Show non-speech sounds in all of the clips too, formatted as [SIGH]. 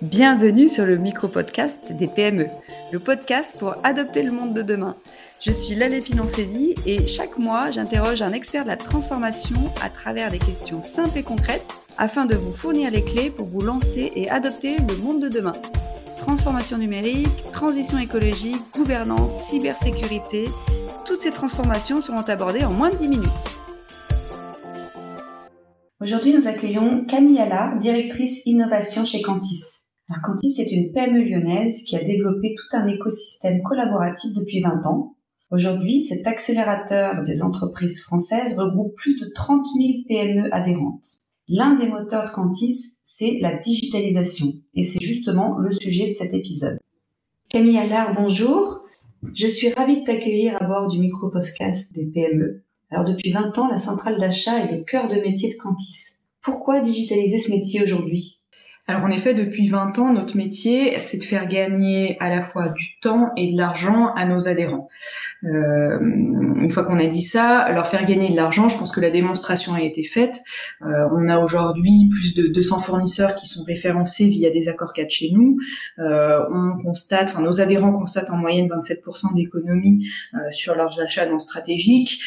Bienvenue sur le micro-podcast des PME, le podcast pour adopter le monde de demain. Je suis Lalé Pinoncelli et chaque mois, j'interroge un expert de la transformation à travers des questions simples et concrètes afin de vous fournir les clés pour vous lancer et adopter le monde de demain. Transformation numérique, transition écologique, gouvernance, cybersécurité, toutes ces transformations seront abordées en moins de 10 minutes. Aujourd'hui, nous accueillons Camille Allard, directrice innovation chez Cantis. Alors, Cantis est une PME lyonnaise qui a développé tout un écosystème collaboratif depuis 20 ans. Aujourd'hui, cet accélérateur des entreprises françaises regroupe plus de 30 000 PME adhérentes. L'un des moteurs de Cantis, c'est la digitalisation. Et c'est justement le sujet de cet épisode. Camille Allard, bonjour. Je suis ravie de t'accueillir à bord du micro-podcast des PME. Alors depuis 20 ans, la centrale d'achat est le cœur de métier de Cantis. Pourquoi digitaliser ce métier aujourd'hui? Alors en effet, depuis 20 ans, notre métier, c'est de faire gagner à la fois du temps et de l'argent à nos adhérents. Euh, une fois qu'on a dit ça, leur faire gagner de l'argent, je pense que la démonstration a été faite. Euh, on a aujourd'hui plus de 200 fournisseurs qui sont référencés via des accords cadres chez nous. Euh, on constate, enfin nos adhérents constatent en moyenne 27% d'économie euh, sur leurs achats non stratégiques.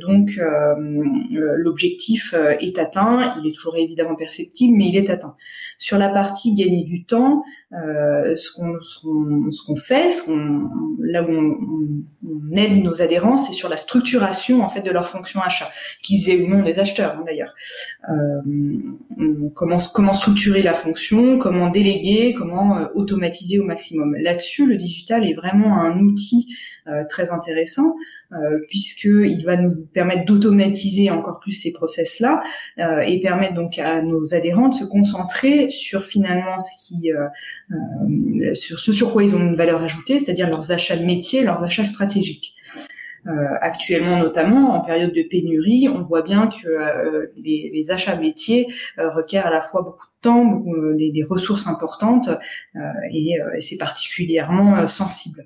Donc l'objectif est atteint. Il est toujours évidemment perfectible, mais il est atteint. Sur la partie gagner du temps, euh, ce qu'on ce qu'on fait, ce qu'on là où on, aide nos adhérents, c'est sur la structuration en fait de leur fonction achat, qu'ils aient ou non des acheteurs hein, d'ailleurs. Euh, comment structurer la fonction, comment déléguer, comment euh, automatiser au maximum. Là-dessus, le digital est vraiment un outil très intéressant euh, puisqu'il va nous permettre d'automatiser encore plus ces process-là euh, et permettre donc à nos adhérents de se concentrer sur finalement ce qui, euh, euh, sur ce sur quoi ils ont une valeur ajoutée, c'est-à-dire leurs achats de métier, leurs achats stratégiques. Actuellement notamment en période de pénurie, on voit bien que les, les, achats métiers requièrent à la fois beaucoup de temps, des, ressources importantes et c'est particulièrement sensible.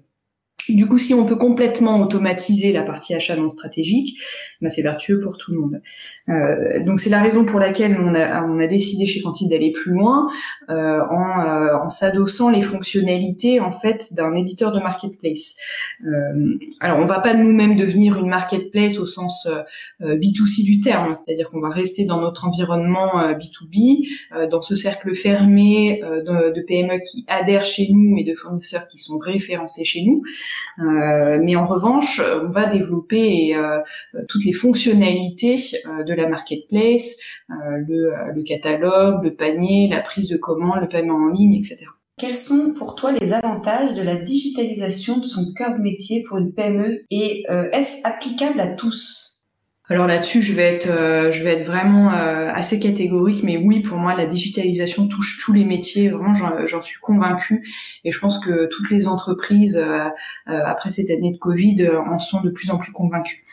Du coup, si on peut complètement automatiser la partie achat non stratégique, ben c'est vertueux pour tout le monde. Euh, donc c'est la raison pour laquelle on a, décidé chez Quantis d'aller plus loin euh, en, euh, s'adossant les fonctionnalités en fait d'un éditeur de marketplace. Euh, alors on va pas nous-mêmes devenir une marketplace au sens B2C euh, du terme, c'est-à-dire qu'on va rester dans notre environnement B2B, dans ce cercle fermé de, de PME qui adhèrent chez nous et de fournisseurs qui sont référencés chez nous. Euh, mais en revanche, on va développer euh, toutes les fonctionnalités euh, de la marketplace, le, le catalogue, le panier, la prise de commande, le paiement en ligne, etc. Quels sont pour toi les avantages de la digitalisation de son cœur de métier pour une PME et est-ce applicable à tous? Alors là-dessus, je vais être, euh, je vais être vraiment euh, assez catégorique, mais oui, pour moi, la digitalisation touche tous les métiers. Vraiment, j'en suis convaincue, et je pense que toutes les entreprises euh, après cette année de Covid en sont de plus en plus convaincues.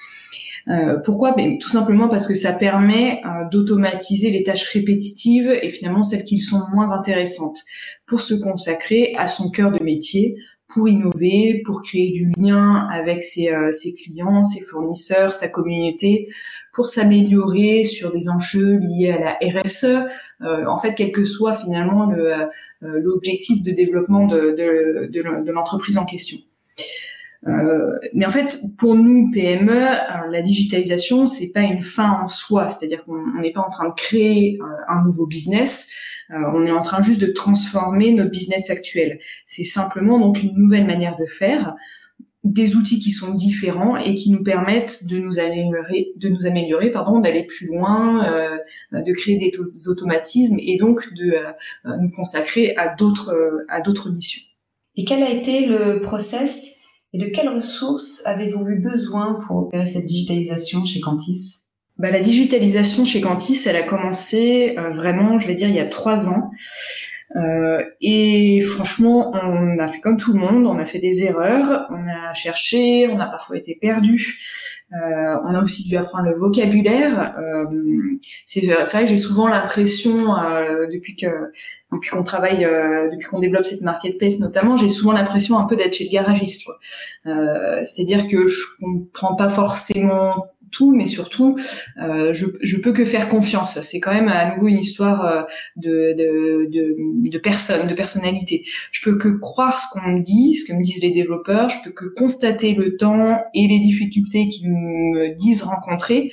pourquoi? Ben, Tout simplement parce que ça permet d'automatiser les tâches répétitives et finalement celles qui sont moins intéressantes pour se consacrer à son cœur de métier, pour innover, pour créer du lien avec ses, euh, ses clients, ses fournisseurs, sa communauté, pour s'améliorer sur des enjeux liés à la RSE. Euh, en fait, quel que soit finalement le, euh, l'objectif de développement de, de, de l'entreprise en question. Euh, mais en fait, pour nous PME, la digitalisation c'est pas une fin en soi, c'est-à-dire qu'on n'est pas en train de créer un nouveau business. Euh, on est en train juste de transformer notre business actuel. C'est simplement donc une nouvelle manière de faire des outils qui sont différents et qui nous permettent de nous améliorer, de nous améliorer, pardon, d'aller plus loin, euh, de créer des, automatismes et donc de euh, nous consacrer à d'autres à d'autres missions. Et quel a été le process et de quelles ressources avez-vous eu besoin pour opérer cette digitalisation chez Cantis? Bah, la digitalisation chez Cantis, elle a commencé euh, vraiment, je vais dire, il y a trois ans. Euh, et franchement, on a fait comme tout le monde, on a fait des erreurs, on a cherché, on a parfois été perdu. Euh, on a aussi dû apprendre le vocabulaire. Euh, c'est vrai que j'ai souvent l'impression, euh, depuis que depuis qu'on travaille, euh, depuis qu'on développe cette marketplace notamment, j'ai souvent l'impression un peu d'être chez le garagiste. C'est-à-dire que je comprends pas forcément tout, mais surtout, euh, je, je peux que faire confiance. C'est quand même à nouveau une histoire euh, de, de, de, de personne, de personnalité. Je peux que croire ce qu'on me dit, ce que me disent les développeurs. Je peux que constater le temps et les difficultés qu'ils me disent rencontrer.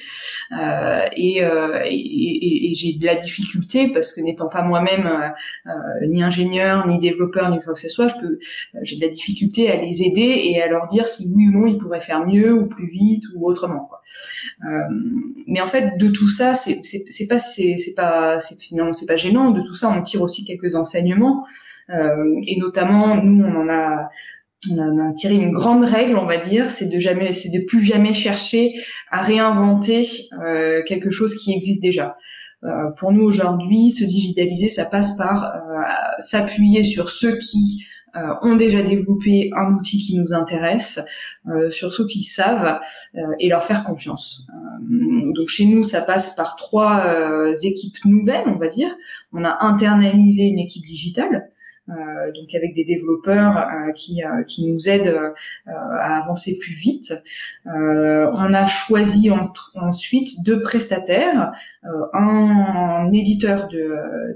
Euh, et, euh, et, et, j'ai de la difficulté parce que n'étant pas moi-même euh, ni ingénieur, ni développeur, ni quoi que ce soit, je peux, j'ai de la difficulté à les aider et à leur dire si oui ou non ils pourraient faire mieux ou plus vite ou autrement. Quoi. Euh, mais en fait, de tout ça, c'est pas c'est pas c'est finalement c'est pas gênant. De tout ça, on tire aussi quelques enseignements. Euh, et notamment, nous, on en a on a tiré une grande règle, on va dire, c'est de jamais, c'est de plus jamais chercher à réinventer euh, quelque chose qui existe déjà. Euh, pour nous aujourd'hui, se digitaliser, ça passe par euh, s'appuyer sur ceux qui ont déjà développé un outil qui nous intéresse, euh, sur ceux qui savent euh, et leur faire confiance. donc chez nous, ça passe par trois équipes nouvelles, on va dire. On a internalisé une équipe digitale. Euh, donc avec des développeurs euh, qui, euh, qui nous aident à avancer plus vite. on a choisi ensuite deux prestataires, un, éditeur de,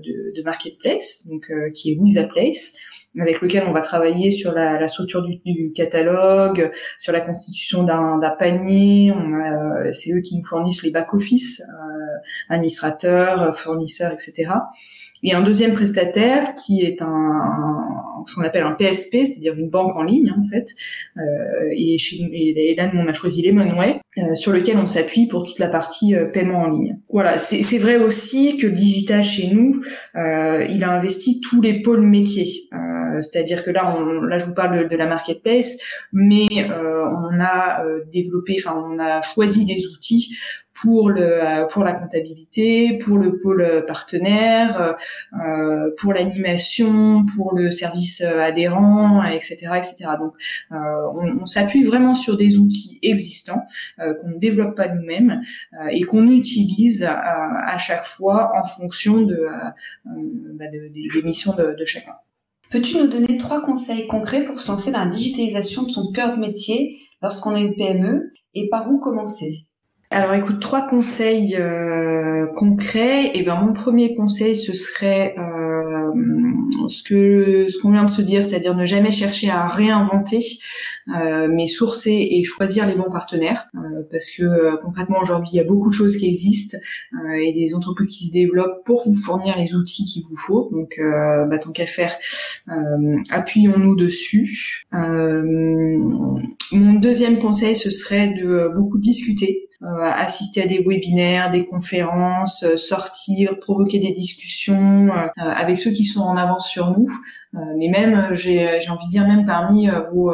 de, de, marketplace, donc qui est WizaPlace, avec lequel on va travailler sur la, la structure du, du, catalogue, sur la constitution d'un panier. C'est eux qui nous fournissent les back-office, euh, administrateurs, fournisseurs, etc. Et un deuxième prestataire qui est un, ce qu'on appelle un PSP, c'est-à-dire une banque en ligne en fait. Euh, et, chez, et, là, nous, on a choisi Lemonway, euh, sur lequel on s'appuie pour toute la partie euh, paiement en ligne. Voilà, c'est vrai aussi que digital chez nous, il a investi tous les pôles métiers. C'est-à-dire que là, on, là, je vous parle de, la marketplace, mais on a développé, enfin, on a choisi des outils pour le pour la comptabilité, pour le pôle partenaire, euh, pour l'animation, pour le service adhérent, etc., etc. Donc, euh, on, on s'appuie vraiment sur des outils existants euh, qu'on ne développe pas nous-mêmes et qu'on utilise à, chaque fois en fonction de, bah de des missions de, de chacun. Peux-tu nous donner trois conseils concrets pour se lancer dans la digitalisation de son cœur de métier lorsqu'on est une PME et par où commencer? Alors écoute, trois conseils euh, concrets. Et eh ben mon premier conseil, ce serait euh, ce que ce qu'on vient de se dire, c'est-à-dire ne jamais chercher à réinventer, euh, mais sourcer et choisir les bons partenaires, parce que concrètement aujourd'hui il y a beaucoup de choses qui existent et des entreprises qui se développent pour vous fournir les outils qu'il vous faut. Donc bah, tant qu'à faire, appuyons-nous dessus. mon deuxième conseil, ce serait de beaucoup discuter euh, assister à des webinaires, des conférences, euh, sortir, provoquer des discussions euh, avec ceux qui sont en avance sur nous. mais même, j'ai envie de dire, même parmi vos,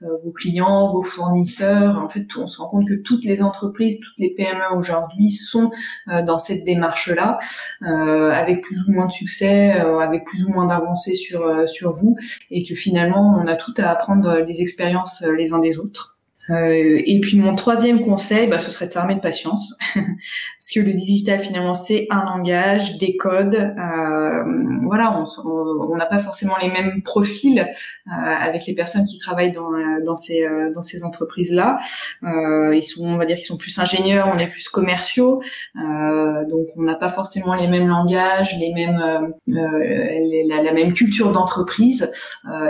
vos clients, vos fournisseurs, en fait, on se rend compte que toutes les entreprises, toutes les PME aujourd'hui sont dans cette démarche-là, avec plus ou moins de succès, avec plus ou moins d'avancées sur, sur vous, et que finalement, on a tout à apprendre des expériences les uns des autres. Euh, et puis mon troisième conseil, bah, ce serait de s'armer de patience, [LAUGHS] parce que le digital finalement c'est un langage, des codes. Euh, voilà, on n'a pas forcément les mêmes profils euh, avec les personnes qui travaillent dans, dans ces dans ces entreprises là. ils sont, on va dire, qu'ils sont plus ingénieurs, on est plus commerciaux, donc on n'a pas forcément les mêmes langages, les mêmes la, la, même culture d'entreprise,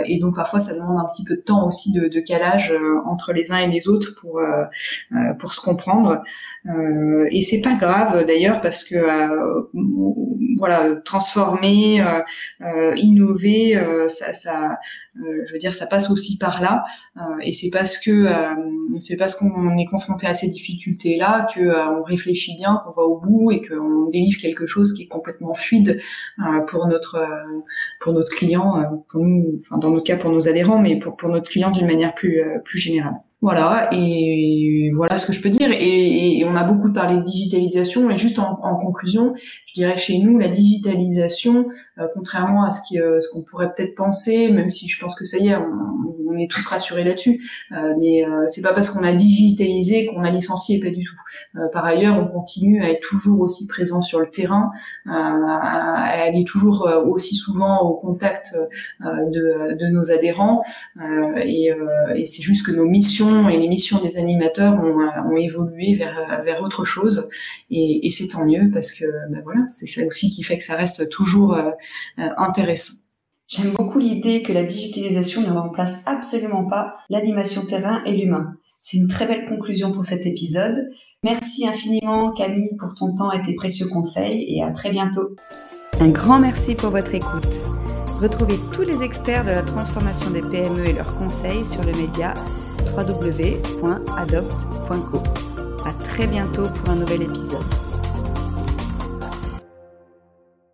et donc parfois ça demande un petit peu de temps aussi de, de calage entre les uns et les autres pour euh, euh, pour se comprendre. Euh, et c'est pas grave d'ailleurs parce que voilà, transformer, innover, ça, ça je veux dire, ça passe aussi par là. et c'est parce que c'est parce qu'on est confronté à ces difficultés-là que on réfléchit bien, qu'on va au bout et qu'on délivre quelque chose qui est complètement fluide pour notre pour notre client, pour nous, enfin dans notre cas pour nos adhérents, mais pour pour notre client d'une manière plus plus générale. Voilà, et voilà ce que je peux dire. Et, on a beaucoup parlé de digitalisation, et juste en, conclusion, je dirais que chez nous, la digitalisation, euh, contrairement à euh, ce qu'on pourrait peut-être penser, même si je pense que ça y est, on est tous rassurés là-dessus. mais c'est pas parce qu'on a digitalisé qu'on a licencié, pas du tout. par ailleurs, on continue à être toujours aussi présent sur le terrain, à aller toujours aussi souvent au contact de, de nos adhérents. et, et c'est juste que nos missions et les missions des animateurs ont, ont évolué vers, vers autre chose. Et, et c'est tant mieux parce que ben voilà, c'est ça aussi qui fait que ça reste toujours euh, euh, intéressant. J'aime beaucoup l'idée que la digitalisation ne remplace absolument pas l'animation terrain et l'humain. C'est une très belle conclusion pour cet épisode. Merci infiniment Camille pour ton temps et tes précieux conseils et à très bientôt. Un grand merci pour votre écoute. Retrouvez tous les experts de la transformation des PME et leurs conseils sur le média www.adopt.co. À très bientôt pour un nouvel épisode.